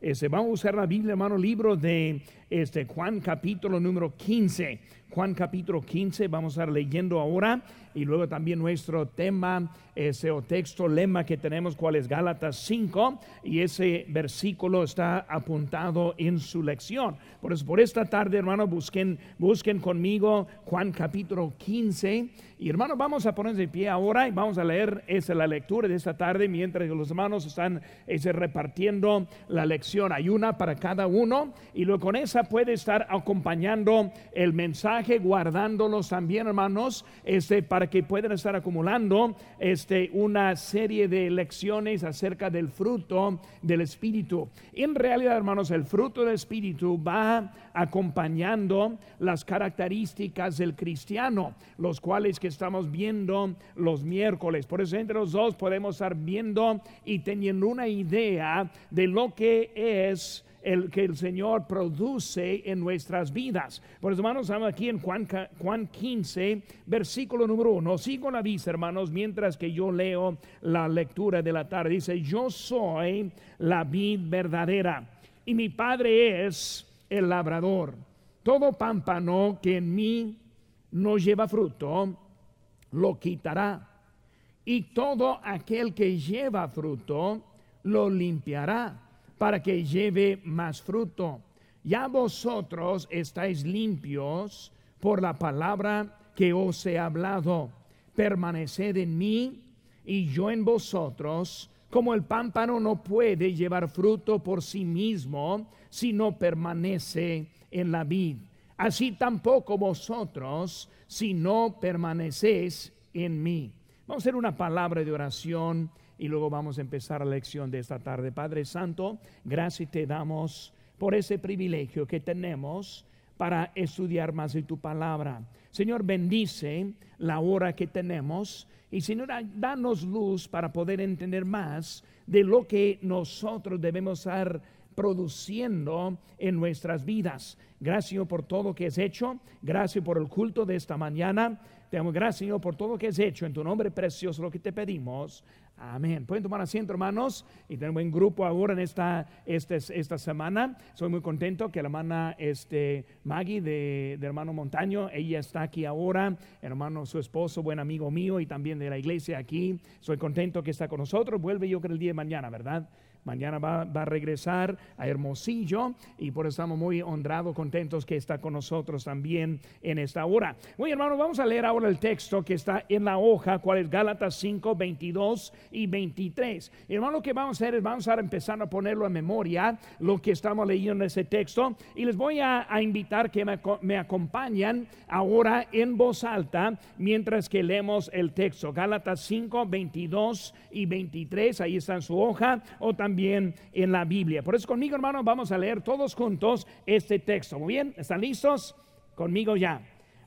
Este, vamos a usar la Biblia, hermano, libro de este, Juan capítulo número 15. Juan capítulo 15, vamos a estar leyendo ahora y luego también nuestro tema, ese o texto, lema que tenemos, cuál es Gálatas 5, y ese versículo está apuntado en su lección. Por eso, por esta tarde, hermano, busquen, busquen conmigo Juan capítulo 15. Y hermano, vamos a ponerse de pie ahora y vamos a leer esa la lectura de esta tarde mientras los hermanos están ese, repartiendo la lección. Hay una para cada uno y luego con esa puede estar acompañando el mensaje, guardándolos también, hermanos, este, para que puedan estar acumulando este, una serie de lecciones acerca del fruto del Espíritu. En realidad, hermanos, el fruto del Espíritu va acompañando las características del cristiano, los cuales que estamos viendo los miércoles. Por eso entre los dos podemos estar viendo y teniendo una idea de lo que es el que el Señor produce en nuestras vidas. Por eso, hermanos, estamos aquí en Juan, Juan 15, versículo número 1. Sigo la vista, hermanos, mientras que yo leo la lectura de la tarde. Dice, yo soy la vid verdadera y mi Padre es el labrador. Todo pámpano que en mí no lleva fruto, lo quitará. Y todo aquel que lleva fruto, lo limpiará para que lleve más fruto. Ya vosotros estáis limpios por la palabra que os he hablado. Permaneced en mí y yo en vosotros, como el pámpano no puede llevar fruto por sí mismo si no permanece en la vid. Así tampoco vosotros si no permanecéis en mí. Vamos a hacer una palabra de oración y luego vamos a empezar la lección de esta tarde. Padre Santo, gracias te damos por ese privilegio que tenemos para estudiar más de tu palabra. Señor, bendice la hora que tenemos y Señor, danos luz para poder entender más de lo que nosotros debemos estar produciendo en nuestras vidas. Gracias por todo que has hecho. Gracias por el culto de esta mañana. Te damos gracias, Señor, por todo que has hecho. En tu nombre precioso lo que te pedimos. Amén. Pueden tomar asiento, hermanos. Y tenemos un grupo ahora en esta, este, esta semana. Soy muy contento que la hermana este, Maggie de, de, hermano Montaño, ella está aquí ahora. Hermano, su esposo, buen amigo mío y también de la iglesia aquí. Soy contento que está con nosotros. Vuelve yo creo el día de mañana, ¿verdad? Mañana va, a regresar a Hermosillo y por eso estamos muy honrados, contentos que está con nosotros también en esta hora. Muy hermano, vamos a leer ahora el texto que está en la hoja, cuál es Gálatas 5, 22 y 23. Hermano, lo que vamos a hacer es vamos a empezar a ponerlo en memoria, lo que estamos leyendo en ese texto y les voy a, invitar que me, me acompañen ahora en voz alta mientras que leemos el texto. Gálatas 5, 22 y 23, ahí está en su hoja o también bien en la Biblia. Por eso conmigo, hermanos, vamos a leer todos juntos este texto. Muy bien, ¿están listos? Conmigo ya.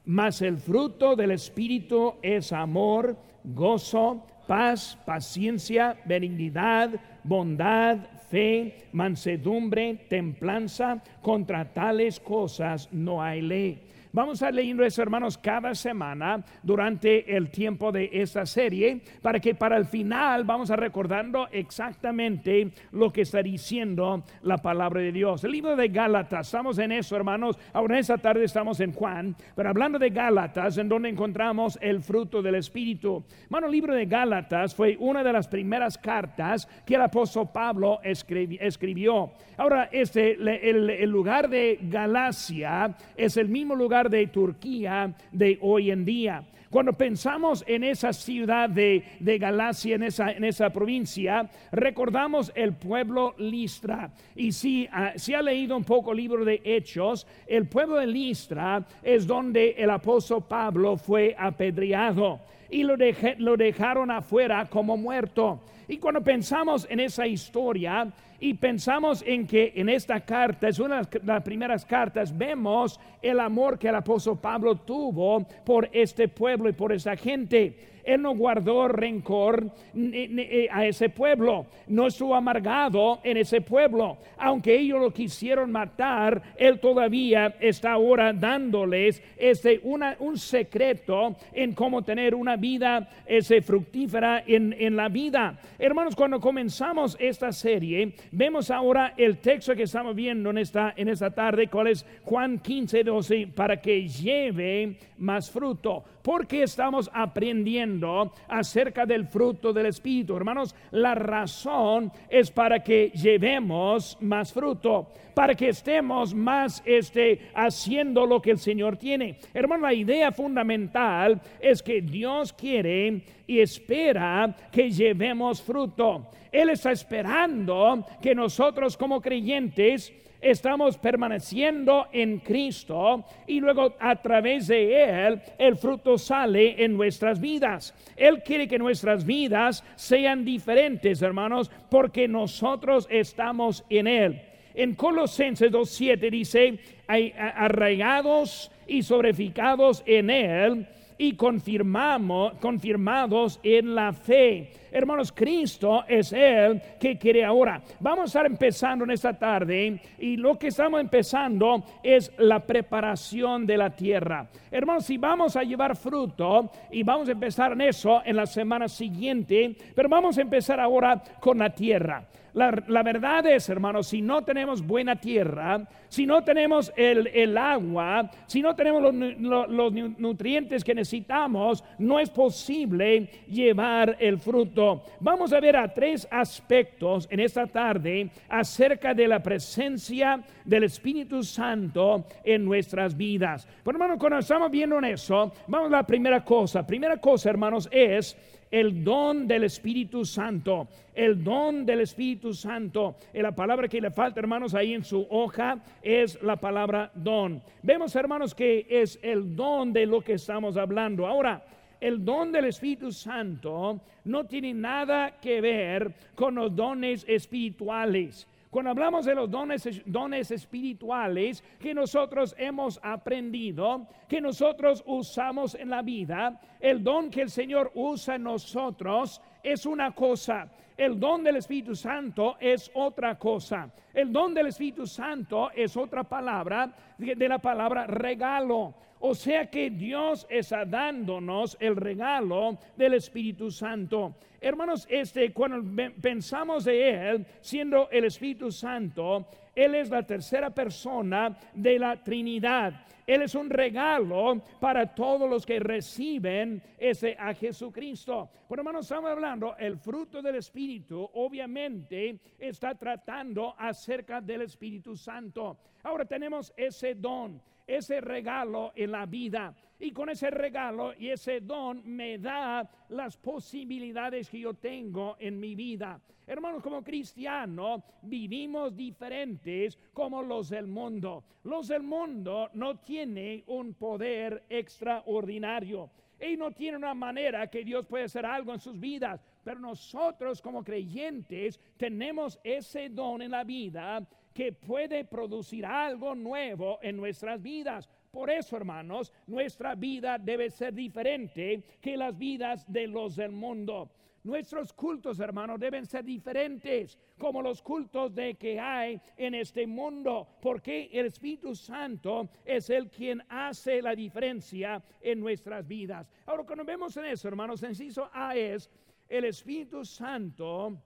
Mas el fruto del Espíritu es amor, gozo, paz, paciencia, benignidad, bondad, fe, mansedumbre, templanza. Contra tales cosas no hay ley. Vamos a leyendo eso, hermanos, cada semana durante el tiempo de esta serie, para que para el final vamos a recordando exactamente lo que está diciendo la palabra de Dios. El libro de Gálatas, estamos en eso, hermanos. Ahora esta tarde estamos en Juan, pero hablando de Gálatas, en donde encontramos el fruto del Espíritu. Hermano, el libro de Gálatas fue una de las primeras cartas que el apóstol Pablo escribió. Ahora, este, el, el lugar de Galacia es el mismo lugar de Turquía de hoy en día. Cuando pensamos en esa ciudad de, Galacia, en esa, en esa, provincia, recordamos el pueblo Listra. Y si, ah, si ha leído un poco el libro de Hechos, el pueblo de Listra es donde el apóstol Pablo fue apedreado y lo, lo dejaron afuera como muerto. Y cuando pensamos en esa historia y pensamos en que en esta carta, es una de las primeras cartas, vemos el amor que el apóstol Pablo tuvo por este pueblo y por esa gente. Él no guardó rencor eh, a ese pueblo, no estuvo amargado en ese pueblo. Aunque ellos lo quisieron matar, Él todavía está ahora dándoles este, un secreto en cómo tener una vida ese, fructífera en, en la vida. Hermanos, cuando comenzamos esta serie, vemos ahora el texto que estamos viendo en esta, en esta tarde, cuál es Juan 15, 12, para que lleve más fruto. Porque estamos aprendiendo acerca del fruto del Espíritu. Hermanos, la razón es para que llevemos más fruto, para que estemos más este, haciendo lo que el Señor tiene. Hermano, la idea fundamental es que Dios quiere y espera que llevemos fruto. Él está esperando que nosotros como creyentes estamos permaneciendo en Cristo y luego a través de Él el fruto sale en nuestras vidas. Él quiere que nuestras vidas sean diferentes, hermanos, porque nosotros estamos en Él. En Colosenses 2.7 dice, arraigados y sobreficados en Él y confirmamos, confirmados en la fe. Hermanos, Cristo es el que quiere ahora. Vamos a estar empezando en esta tarde y lo que estamos empezando es la preparación de la tierra. Hermanos, si vamos a llevar fruto y vamos a empezar en eso en la semana siguiente, pero vamos a empezar ahora con la tierra. La, verdad es, hermanos, si no tenemos buena tierra, si no tenemos el, agua, si no tenemos los, nutrientes que necesitamos, no es posible llevar el fruto. Vamos a ver a tres aspectos en esta tarde acerca de la presencia del Espíritu Santo en nuestras vidas. Pero hermanos, cuando estamos viendo en eso, vamos a la primera cosa. Primera cosa, hermanos, es el don del Espíritu Santo, el don del Espíritu Santo. Y la palabra que le falta, hermanos, ahí en su hoja es la palabra don. Vemos, hermanos, que es el don de lo que estamos hablando. Ahora, el don del Espíritu Santo no tiene nada que ver con los dones espirituales. Cuando hablamos de los dones, dones espirituales que nosotros hemos aprendido, que nosotros usamos en la vida, el don que el Señor usa en nosotros es una cosa. El don del Espíritu Santo es otra cosa. El don del Espíritu Santo es otra palabra de la palabra regalo. O sea que Dios está dándonos el regalo del Espíritu Santo. Hermanos, este cuando pensamos de él siendo el Espíritu Santo, él es la tercera persona de la Trinidad. Él es un regalo para todos los que reciben ese a Jesucristo. Por hermanos, estamos hablando, el fruto del Espíritu obviamente está tratando acerca del Espíritu Santo. Ahora tenemos ese don ese regalo en la vida. Y con ese regalo y ese don me da las posibilidades que yo tengo en mi vida. Hermanos, como cristianos vivimos diferentes como los del mundo. Los del mundo no tienen un poder extraordinario. Y no tienen una manera que Dios puede hacer algo en sus vidas. Pero nosotros como creyentes tenemos ese don en la vida que puede producir algo nuevo en nuestras vidas. Por eso, hermanos, nuestra vida debe ser diferente que las vidas de los del mundo. Nuestros cultos, hermanos, deben ser diferentes como los cultos de que hay en este mundo, porque el Espíritu Santo es el quien hace la diferencia en nuestras vidas. Ahora, cuando vemos en eso, hermanos, inciso A es el Espíritu Santo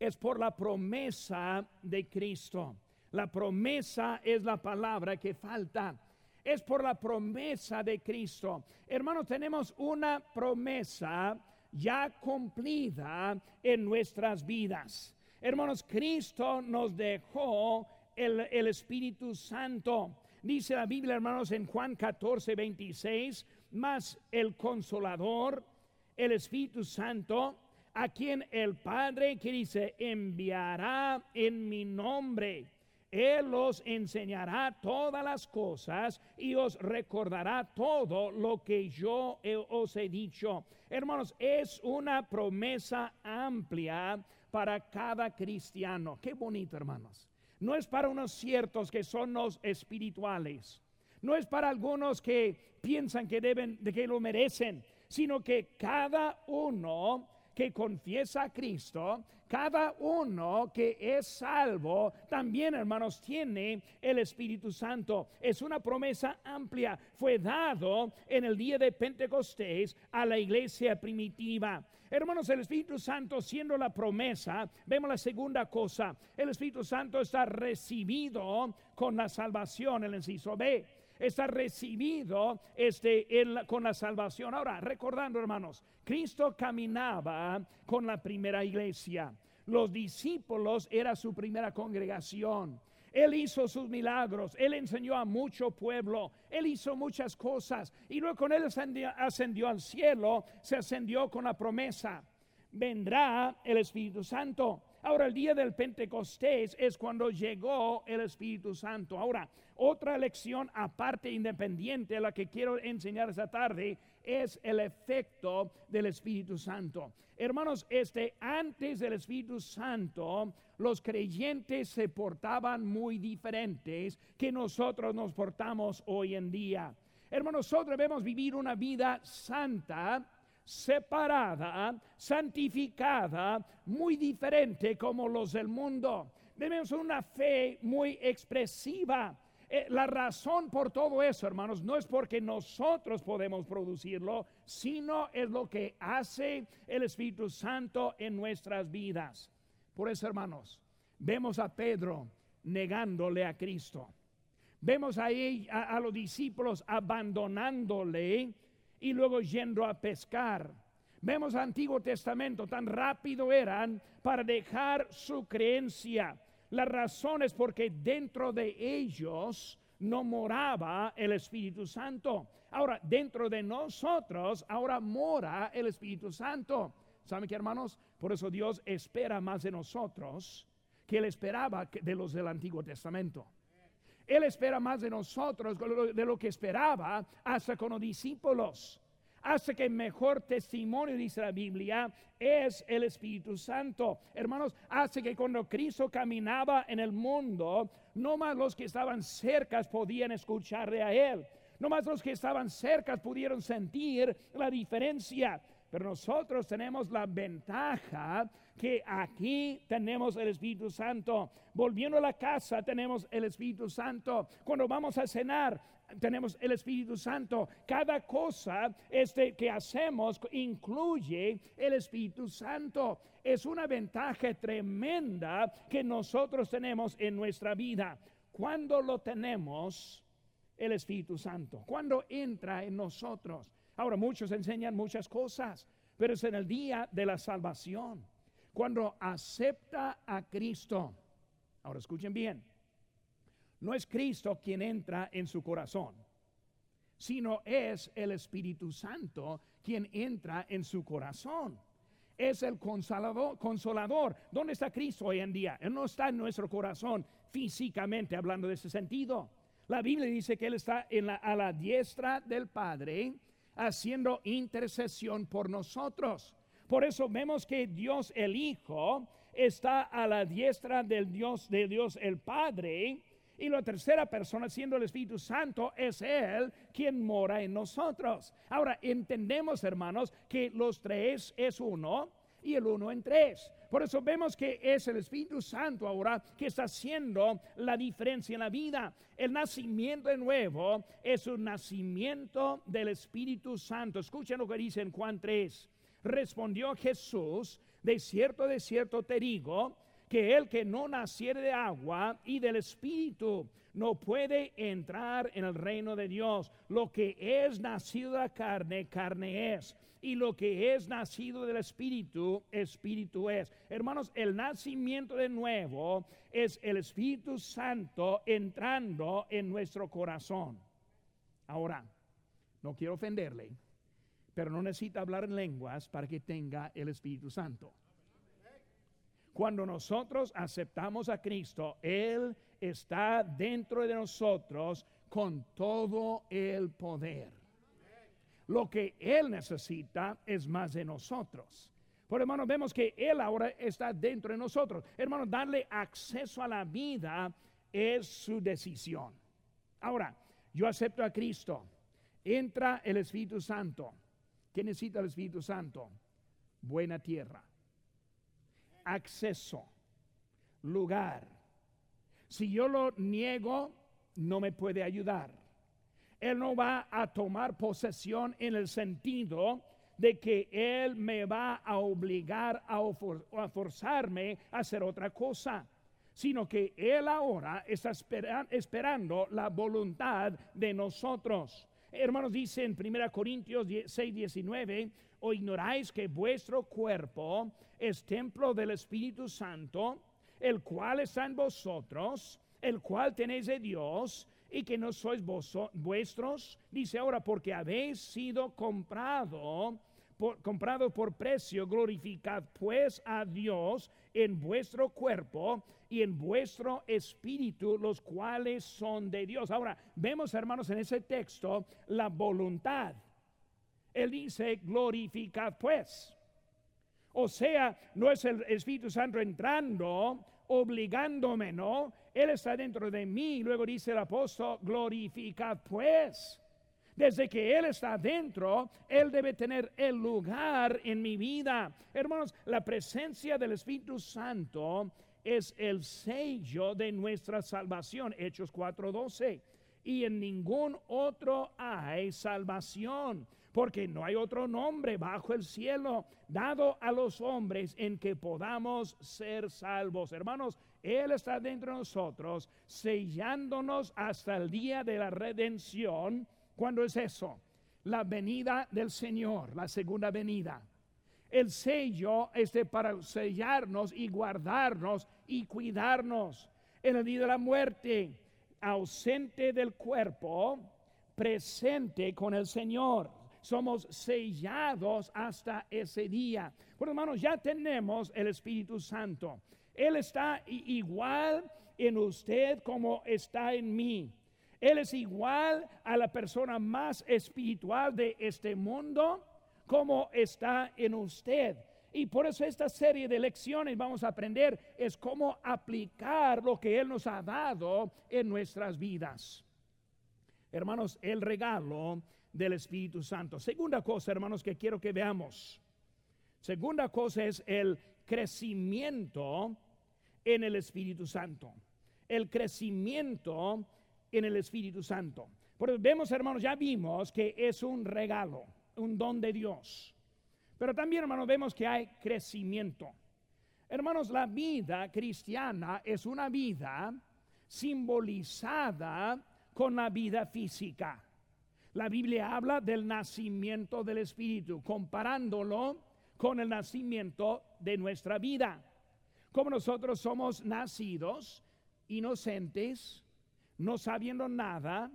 es por la promesa de Cristo. La promesa es la palabra que falta. Es por la promesa de Cristo. Hermanos, tenemos una promesa ya cumplida en nuestras vidas. Hermanos, Cristo nos dejó el, el, Espíritu Santo. Dice la Biblia, hermanos, en Juan 14, 26, más el consolador, el Espíritu Santo, a quien el Padre que dice enviará en mi nombre. Él os enseñará todas las cosas y os recordará todo lo que yo os he dicho. Hermanos, es una promesa amplia para cada cristiano. Qué bonito, hermanos. No es para unos ciertos que son los espirituales. No es para algunos que piensan que deben, de que lo merecen sino que cada uno que confiesa a Cristo, cada uno que es salvo, también hermanos, tiene el Espíritu Santo. Es una promesa amplia. Fue dado en el día de Pentecostés a la iglesia primitiva. Hermanos, el Espíritu Santo siendo la promesa, vemos la segunda cosa. El Espíritu Santo está recibido con la salvación, el inciso B está recibido este, con la salvación. Ahora, recordando hermanos, Cristo caminaba con la primera iglesia. Los discípulos era su primera congregación. Él hizo sus milagros, Él enseñó a mucho pueblo, Él hizo muchas cosas y luego con Él ascendió, ascendió al cielo, se ascendió con la promesa, vendrá el Espíritu Santo. Ahora, el día del Pentecostés es cuando llegó el Espíritu Santo. Ahora, otra lección aparte independiente, la que quiero enseñar esta tarde, es el efecto del Espíritu Santo. Hermanos, este antes del Espíritu Santo, los creyentes se portaban muy diferentes que nosotros nos portamos hoy en día. Hermanos, nosotros debemos vivir una vida santa separada, santificada, muy diferente como los del mundo. Tenemos una fe muy expresiva. Eh, la razón por todo eso, hermanos, no es porque nosotros podemos producirlo, sino es lo que hace el Espíritu Santo en nuestras vidas. Por eso, hermanos, vemos a Pedro negándole a Cristo. Vemos ahí a los discípulos abandonándole y luego yendo a pescar. Vemos Antiguo Testamento, tan rápido eran para dejar su creencia. La razón es porque dentro de ellos no moraba el Espíritu Santo. Ahora, dentro de nosotros, ahora mora el Espíritu Santo. ¿Saben qué, hermanos? Por eso Dios espera más de nosotros que él esperaba de los del Antiguo Testamento. Él espera más de nosotros de lo que esperaba hasta con los discípulos. Hace que mejor testimonio, dice la Biblia, es el Espíritu Santo. Hermanos, hace que cuando Cristo caminaba en el mundo, no más los que estaban cerca podían escucharle a Él. No más los que estaban cerca pudieron sentir la diferencia. Pero nosotros tenemos la ventaja que aquí tenemos el Espíritu Santo. Volviendo a la casa tenemos el Espíritu Santo. Cuando vamos a cenar tenemos el Espíritu Santo. Cada cosa este, que hacemos incluye el Espíritu Santo. Es una ventaja tremenda que nosotros tenemos en nuestra vida. Cuando lo tenemos, el Espíritu Santo, cuando entra en nosotros. Ahora muchos enseñan muchas cosas, pero es en el día de la salvación, cuando acepta a Cristo. Ahora escuchen bien, no es Cristo quien entra en su corazón, sino es el Espíritu Santo quien entra en su corazón. Es el consolador, consolador. ¿Dónde está Cristo hoy en día? Él no está en nuestro corazón físicamente hablando de ese sentido. La Biblia dice que Él está en la, a la diestra del Padre haciendo intercesión por nosotros. Por eso vemos que Dios el Hijo está a la diestra del Dios de Dios el Padre y la tercera persona, siendo el Espíritu Santo, es Él quien mora en nosotros. Ahora, entendemos, hermanos, que los tres es uno y el uno en tres. Por eso vemos que es el Espíritu Santo ahora que está haciendo la diferencia en la vida. El nacimiento de nuevo es un nacimiento del Espíritu Santo. Escuchen lo que dice en Juan 3. Respondió Jesús, de cierto, de cierto te digo, que el que no naciere de agua y del Espíritu no puede entrar en el reino de Dios. Lo que es nacido de la carne, carne es. Y lo que es nacido del Espíritu, Espíritu es. Hermanos, el nacimiento de nuevo es el Espíritu Santo entrando en nuestro corazón. Ahora, no quiero ofenderle, pero no necesita hablar en lenguas para que tenga el Espíritu Santo. Cuando nosotros aceptamos a Cristo, Él está dentro de nosotros con todo el poder. Lo que Él necesita es más de nosotros. Por hermano, vemos que Él ahora está dentro de nosotros. Hermano, darle acceso a la vida es su decisión. Ahora, yo acepto a Cristo. Entra el Espíritu Santo. ¿Qué necesita el Espíritu Santo? Buena tierra, acceso, lugar. Si yo lo niego, no me puede ayudar. Él no va a tomar posesión en el sentido de que Él me va a obligar a, forzarme a hacer otra cosa, sino que Él ahora está esperando la voluntad de nosotros. Hermanos, dice en 1 Corintios 6, 19, o ignoráis que vuestro cuerpo es templo del Espíritu Santo, el cual está en vosotros, el cual tenéis de Dios, y que no sois vosotros vuestros. Dice ahora, porque habéis sido comprado comprado por precio, glorificad pues a Dios en vuestro cuerpo y en vuestro espíritu, los cuales son de Dios. Ahora, vemos hermanos en ese texto la voluntad. Él dice, glorificad pues. O sea, no es el Espíritu Santo entrando, obligándome, no. Él está dentro de mí. Luego dice el apóstol, glorificad pues. Desde que Él está dentro, Él debe tener el lugar en mi vida. Hermanos, la presencia del Espíritu Santo es el sello de nuestra salvación. Hechos 4:12. Y en ningún otro hay salvación, porque no hay otro nombre bajo el cielo dado a los hombres en que podamos ser salvos. Hermanos, Él está dentro de nosotros, sellándonos hasta el día de la redención ¿Cuándo es eso? La venida del Señor, la segunda venida. El sello es para sellarnos y guardarnos y cuidarnos. En el día de la muerte, ausente del cuerpo, presente con el Señor. Somos sellados hasta ese día. Bueno, hermanos, ya tenemos el Espíritu Santo. Él está igual en usted como está en mí. Él es igual a la persona más espiritual de este mundo como está en usted. Y por eso esta serie de lecciones vamos a aprender es cómo aplicar lo que Él nos ha dado en nuestras vidas. Hermanos, el regalo del Espíritu Santo. Segunda cosa, hermanos, que quiero que veamos. Segunda cosa es el crecimiento en el Espíritu Santo. El crecimiento en el Espíritu Santo. Porque vemos, hermanos, ya vimos que es un regalo, un don de Dios. Pero también, hermanos, vemos que hay crecimiento. Hermanos, la vida cristiana es una vida simbolizada con la vida física. La Biblia habla del nacimiento del Espíritu, comparándolo con el nacimiento de nuestra vida. Como nosotros somos nacidos inocentes, no sabiendo nada,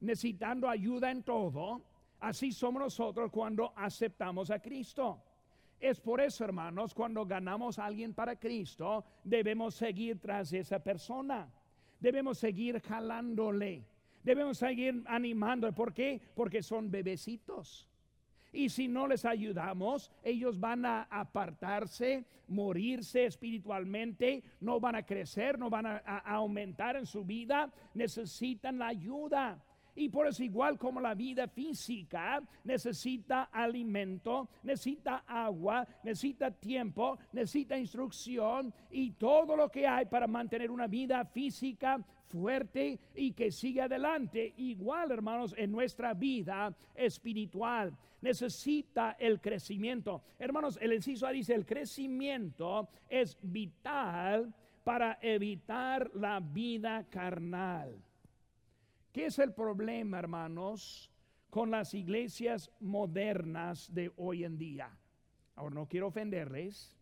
necesitando ayuda en todo, así somos nosotros cuando aceptamos a Cristo. Es por eso, hermanos, cuando ganamos a alguien para Cristo, debemos seguir tras esa persona. Debemos seguir jalándole. Debemos seguir animándole. ¿Por qué? Porque son bebecitos. Y si no les ayudamos, ellos van a apartarse, morirse espiritualmente, no van a crecer, no van a, aumentar en su vida, necesitan la ayuda. Y por eso igual como la vida física necesita alimento, necesita agua, necesita tiempo, necesita instrucción y todo lo que hay para mantener una vida física fuerte y que sigue adelante. Igual, hermanos, en nuestra vida espiritual necesita el crecimiento. Hermanos, el inciso dice, el crecimiento es vital para evitar la vida carnal. ¿Qué es el problema, hermanos, con las iglesias modernas de hoy en día? Ahora no quiero ofenderles,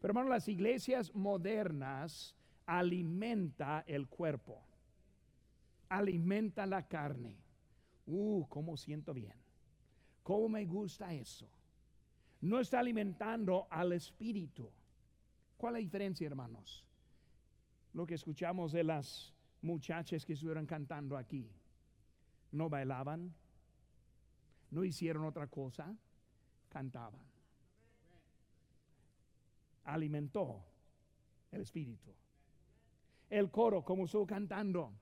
pero hermanos, las iglesias modernas alimenta el cuerpo, alimenta la carne. Uh, cómo siento bien, cómo me gusta eso. No está alimentando al espíritu. ¿Cuál es la diferencia, hermanos? Lo que escuchamos de las muchachas que estuvieron cantando aquí. No bailaban, no hicieron otra cosa, cantaban. Alimentó el espíritu. El coro, como estuvo cantando,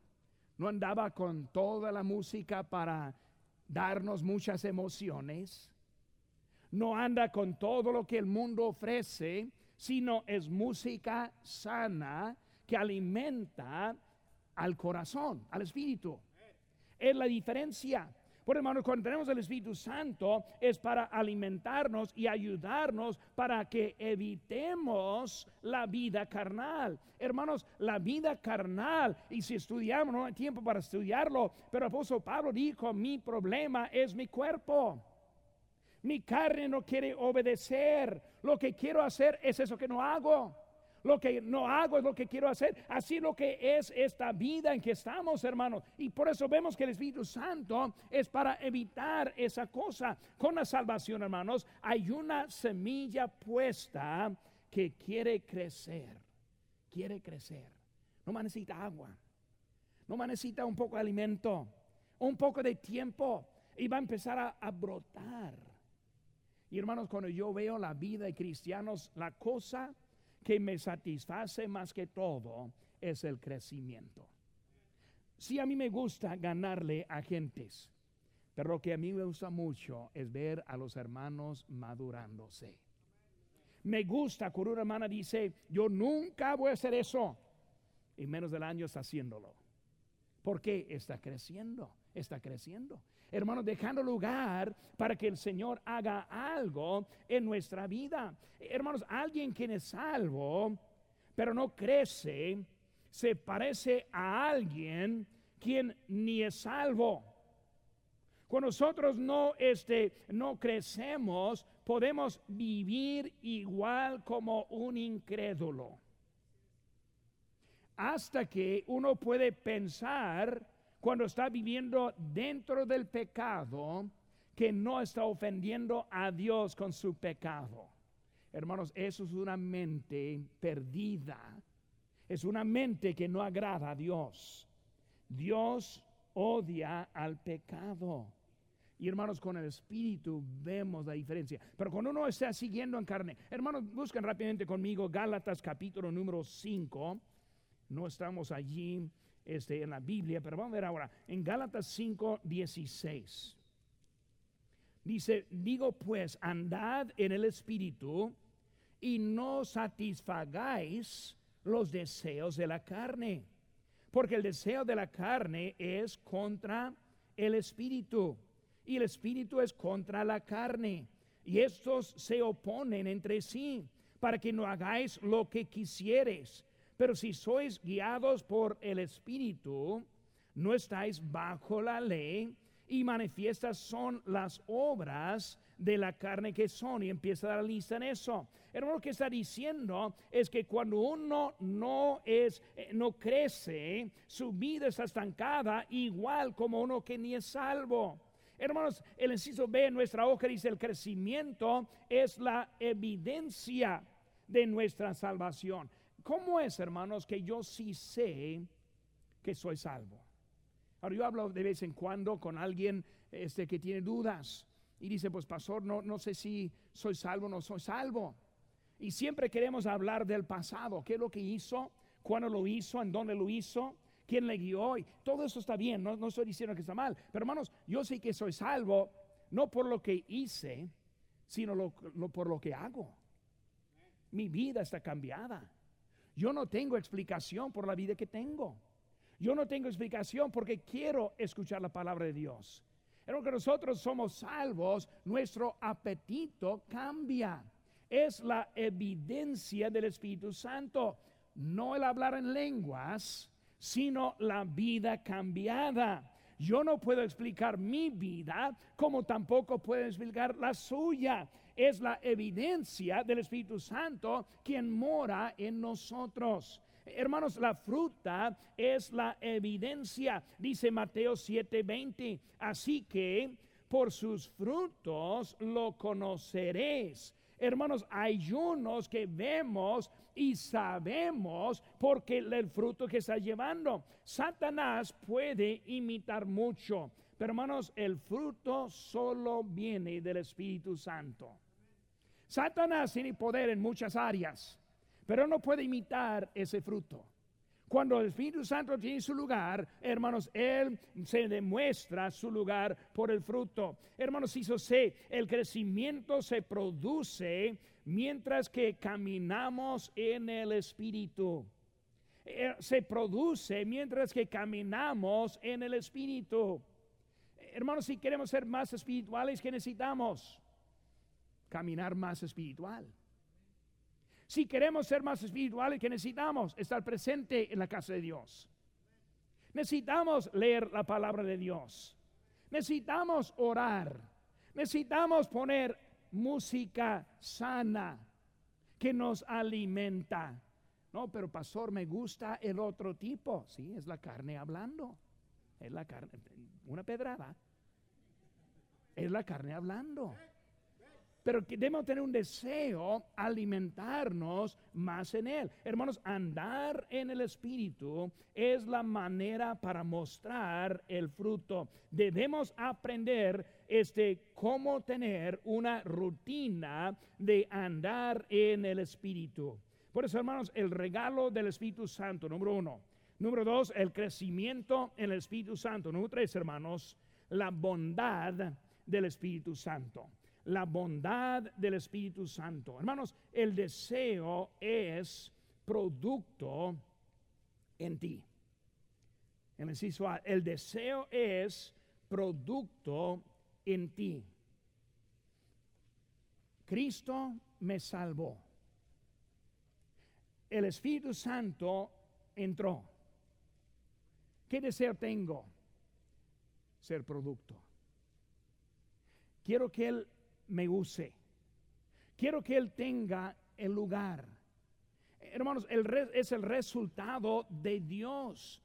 no andaba con toda la música para darnos muchas emociones, no anda con todo lo que el mundo ofrece, sino es música sana que alimenta al corazón, al espíritu. Es la diferencia. Por hermanos, cuando tenemos el Espíritu Santo es para alimentarnos y ayudarnos para que evitemos la vida carnal. Hermanos, la vida carnal, y si estudiamos, no hay tiempo para estudiarlo, pero el apóstol Pablo dijo, mi problema es mi cuerpo. Mi carne no quiere obedecer. Lo que quiero hacer es eso que no hago. Lo que no hago es lo que quiero hacer. Así lo que es esta vida en que estamos, hermanos. Y por eso vemos que el Espíritu Santo es para evitar esa cosa. Con la salvación, hermanos, hay una semilla puesta que quiere crecer. Quiere crecer. No necesita agua. No necesita un poco de alimento. Un poco de tiempo. Y va a empezar a, a brotar y hermanos, cuando yo veo la vida de cristianos, la cosa que me satisface más que todo es el crecimiento. Si a mí me gusta ganarle a gentes, pero lo que a mí me gusta mucho es ver a los hermanos madurándose. Me gusta cuando una hermana dice, yo nunca voy a hacer eso, y menos del año está haciéndolo. Porque está creciendo, está creciendo. Hermanos, dejando lugar para que el Señor haga algo en nuestra vida. Hermanos, alguien quien es salvo, pero no crece, se parece a alguien quien ni es salvo. Cuando nosotros no, este, no crecemos, podemos vivir igual como un incrédulo hasta que uno puede pensar cuando está viviendo dentro del pecado que no está ofendiendo a Dios con su pecado. Hermanos, eso es una mente perdida. Es una mente que no agrada a Dios. Dios odia al pecado. Y hermanos, con el Espíritu vemos la diferencia. Pero cuando uno está siguiendo en carne, hermanos, busquen rápidamente conmigo Gálatas capítulo número 5 no estamos allí este, en la Biblia, pero vamos a ver ahora en Gálatas 5, 16. Dice, digo pues, andad en el Espíritu y no satisfagáis los deseos de la carne, porque el deseo de la carne es contra el Espíritu y el Espíritu es contra la carne, y estos se oponen entre sí para que no hagáis lo que quisieres. Pero si sois guiados por el Espíritu, no estáis bajo la ley y manifiestas son las obras de la carne que son y empieza a dar lista en eso. Hermano, lo que está diciendo es que cuando uno no es eh, no crece, su vida está estancada igual como uno que ni es salvo. Hermanos, el inciso B en nuestra hoja dice el crecimiento es la evidencia de nuestra salvación. ¿Cómo es, hermanos, que yo sí sé que soy salvo? Ahora yo hablo de vez en cuando con alguien este, que tiene dudas y dice, pues pastor, no, no sé si soy salvo o no soy salvo. Y siempre queremos hablar del pasado, qué es lo que hizo, cuándo lo hizo, en dónde lo hizo, quién le guió. Y todo eso está bien, no, estoy diciendo que está mal. Pero hermanos, yo sé que soy salvo no por lo que hice, sino por lo que hago. Mi vida está cambiada. Yo no tengo explicación por la vida que tengo. Yo no tengo explicación porque quiero escuchar la palabra de Dios. Pero que nosotros somos salvos, nuestro apetito cambia. Es la evidencia del Espíritu Santo. No el hablar en lenguas, sino la vida cambiada. Yo no puedo explicar mi vida como tampoco puedo explicar la suya. Es la evidencia del Espíritu Santo quien mora en nosotros. Hermanos, la fruta es la evidencia, dice Mateo 7:20. Así que por sus frutos lo conoceréis. Hermanos, hay unos que vemos y sabemos porque el fruto que está llevando. Satanás puede imitar mucho, pero hermanos, el fruto solo viene del Espíritu Santo. Satanás tiene poder en muchas áreas, pero no puede imitar ese fruto. Cuando el Espíritu Santo tiene su lugar, hermanos, Él se demuestra su lugar por el fruto. Hermanos, yo sé, el crecimiento se produce mientras que caminamos en el Espíritu. Eh, se produce mientras que caminamos en el Espíritu. Hermanos, si queremos ser más espirituales, ¿qué necesitamos? Caminar más espiritual. Si queremos ser más espirituales, ¿qué necesitamos? Estar presente en la casa de Dios. Necesitamos leer la palabra de Dios. Necesitamos orar. Necesitamos poner música sana que nos alimenta. No, pero pastor, me gusta el otro tipo. Sí, es la carne hablando. Es la carne, una pedrada. Es la carne hablando pero debemos tener un deseo alimentarnos más en él. Hermanos, andar en el Espíritu es la manera para mostrar el fruto. Debemos aprender este cómo tener una rutina de andar en el Espíritu. Por eso, hermanos, el regalo del Espíritu Santo, número uno. Número dos, el crecimiento en el Espíritu Santo. Número tres, hermanos, la bondad del Espíritu Santo la bondad del Espíritu Santo. Hermanos, el deseo es producto en ti. El el deseo es producto en ti. Cristo me salvó. El Espíritu Santo entró. ¿Qué deseo tengo? Ser producto. Quiero que Él me use. Quiero que Él tenga el lugar. Hermanos, el es el resultado de Dios.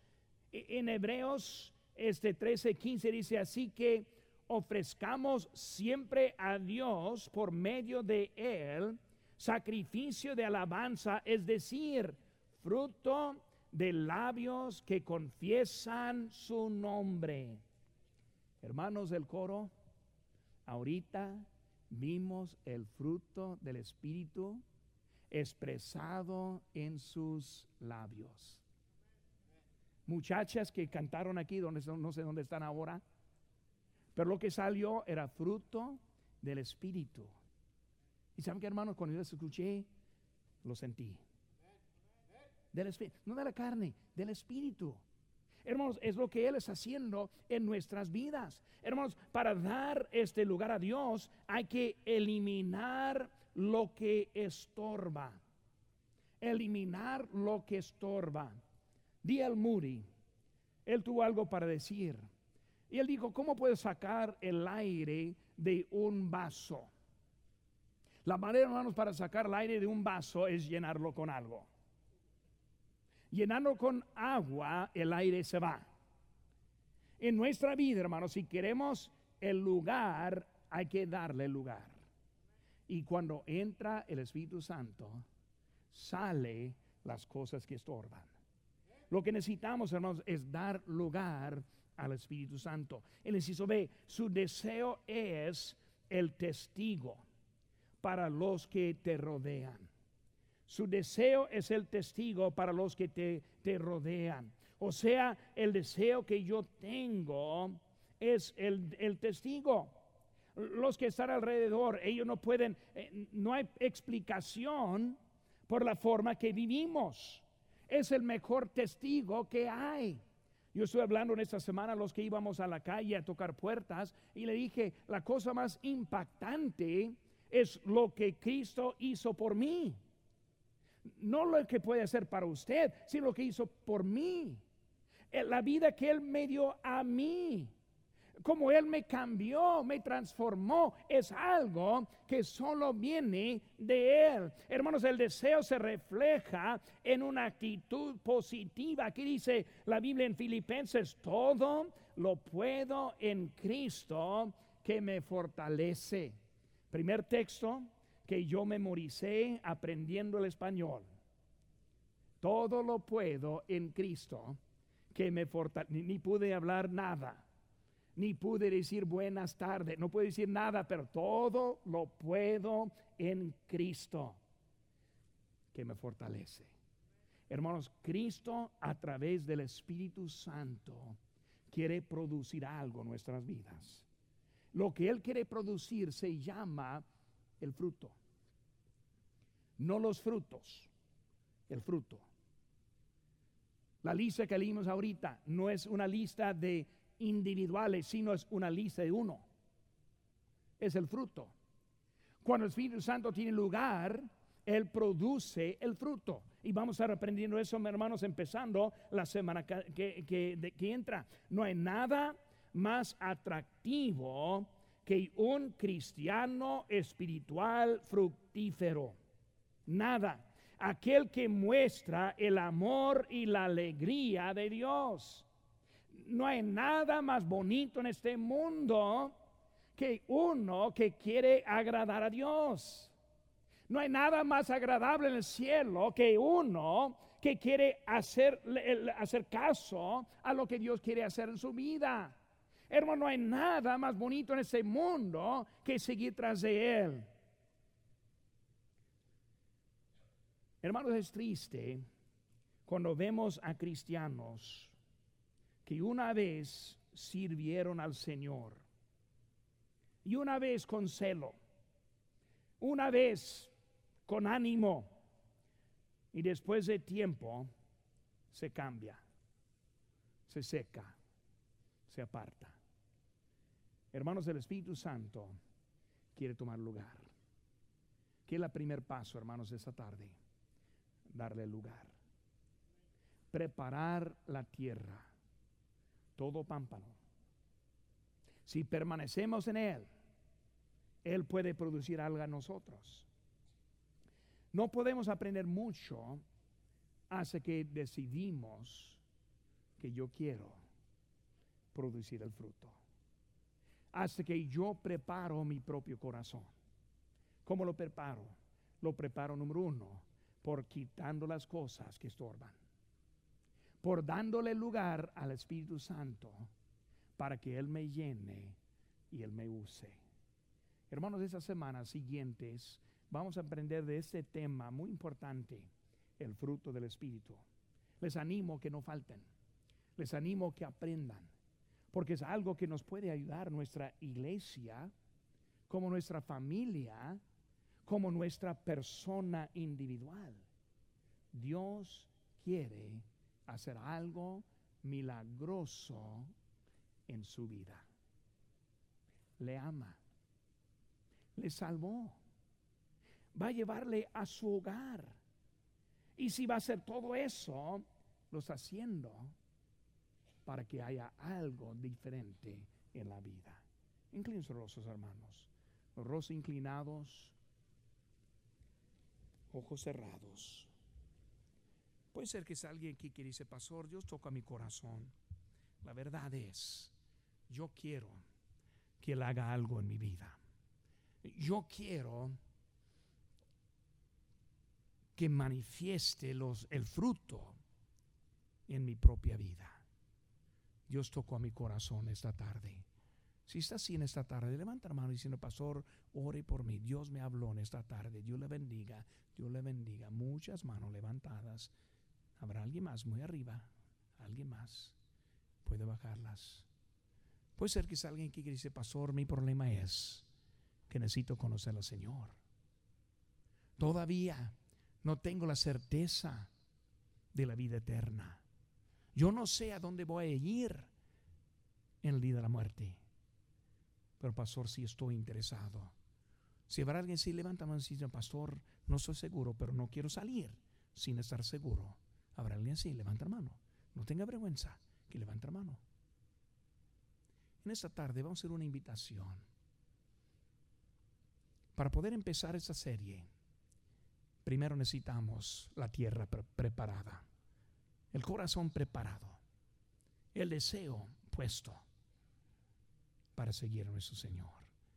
E, en Hebreos este 13, 15 dice así que ofrezcamos siempre a Dios por medio de Él sacrificio de alabanza, es decir, fruto de labios que confiesan su nombre. Hermanos del coro, ahorita vimos el fruto del Espíritu expresado en sus labios. Muchachas que cantaron aquí, donde no sé dónde están ahora, pero lo que salió era fruto del Espíritu. Y saben que hermanos, cuando yo les escuché, lo sentí. Del Espíritu, no de la carne, del Espíritu. Hermanos, es lo que Él está haciendo en nuestras vidas. Hermanos, para dar este lugar a Dios hay que eliminar lo que estorba. Eliminar lo que estorba. Di al Moody, él tuvo algo para decir. Y él dijo, ¿cómo puedo sacar el aire de un vaso? La manera, hermanos, para sacar el aire de un vaso es llenarlo con algo llenando con agua, el aire se va. En nuestra vida, hermanos, si queremos el lugar, hay que darle lugar. Y cuando entra el Espíritu Santo, sale las cosas que estorban. Lo que necesitamos, hermanos, es dar lugar al Espíritu Santo. El inciso B, su deseo es el testigo para los que te rodean. Su deseo es el testigo para los que te, te rodean. O sea, el deseo que yo tengo es el, el testigo los que están alrededor, ellos no pueden, eh, no hay explicación por la forma que vivimos. Es el mejor testigo que hay. Yo estoy hablando en esta semana a los que íbamos a la calle a tocar puertas y le dije, la cosa más impactante es lo que Cristo hizo por mí. No lo que puede hacer para usted, sino lo que hizo por mí. Eh, la vida que Él me dio a mí. Como Él me cambió, me transformó, es algo que solo viene de Él. Hermanos, el deseo se refleja en una actitud positiva. Aquí dice la Biblia en Filipenses, todo lo puedo en Cristo que me fortalece. Primer texto, que yo memoricé aprendiendo el español. Todo lo puedo en Cristo que me fortalece. Ni, pude hablar nada, ni pude decir buenas tardes, no puedo decir nada, pero todo lo puedo en Cristo que me fortalece. Hermanos, Cristo a través del Espíritu Santo quiere producir algo en nuestras vidas. Lo que Él quiere producir se llama el fruto. No los frutos, el fruto. La lista que leímos ahorita no es una lista de individuales, sino es una lista de uno. Es el fruto. Cuando el Espíritu Santo tiene lugar, Él produce el fruto. Y vamos a estar aprendiendo eso, hermanos, empezando la semana que, que, entra. No hay nada más atractivo que un cristiano espiritual fructífero. Nada. Aquel que muestra el amor y la alegría de Dios. No hay nada más bonito en este mundo que uno que quiere agradar a Dios. No hay nada más agradable en el cielo que uno que quiere hacer, hacer caso a lo que Dios quiere hacer en su vida. Hermano, no hay nada más bonito en este mundo que seguir tras de Él. Hermanos, es triste cuando vemos a cristianos que una vez sirvieron al Señor y una vez con celo, una vez con ánimo y después de tiempo se cambia, se seca, se aparta. Hermanos del Espíritu Santo quiere tomar lugar. ¿Qué es el primer paso, hermanos, de esta tarde? Darle lugar. Preparar la tierra, todo pámpano. Si permanecemos en Él, Él puede producir algo en nosotros. No podemos aprender mucho hasta que decidimos que yo quiero producir el fruto. Hasta que yo preparo mi propio corazón. ¿Cómo lo preparo? Lo preparo número uno, por quitando las cosas que estorban. Por dándole lugar al Espíritu Santo para que Él me llene y Él me use. Hermanos, esas semanas siguientes vamos a aprender de este tema muy importante, el fruto del Espíritu. Les animo que no falten, les animo que aprendan, porque es algo que nos puede ayudar nuestra iglesia, como nuestra familia, como nuestra persona individual. Dios quiere hacer algo milagroso en su vida. Le ama, le salvó va a llevarle a su hogar. Y si va a hacer todo eso, lo está haciendo para que haya algo diferente en la vida. Inclinen sus rostros, hermanos. Los rostros inclinados, ojos cerrados. Puede ser que es alguien aquí que dice, Pastor, Dios toca mi corazón. La verdad es, yo quiero que Él haga algo en mi vida. Yo quiero que manifieste los, el fruto en mi propia vida. Dios tocó a mi corazón esta tarde. Si está así en esta tarde, levanta la mano diciendo, Pastor, ore por mí. Dios me habló en esta tarde. Dios le bendiga. Dios le bendiga. Muchas manos levantadas. Habrá alguien más muy arriba. Alguien más. Puede bajarlas. Puede ser que sea alguien que dice, Pastor, mi problema es que necesito conocer al Señor. Todavía no tengo la certeza de la vida eterna. Yo no sé a dónde voy a ir en el día de la muerte. Pero pastor, si estoy interesado. Si habrá alguien si levanta mano y dice, pastor, no estoy seguro, pero no quiero salir sin estar seguro. Habrá alguien así, levanta la mano. No tenga vergüenza, que levanta la mano. En esta tarde vamos a hacer una invitación para poder empezar esta serie primero necesitamos la tierra preparada, el corazón preparado, el deseo puesto para seguir a nuestro Señor.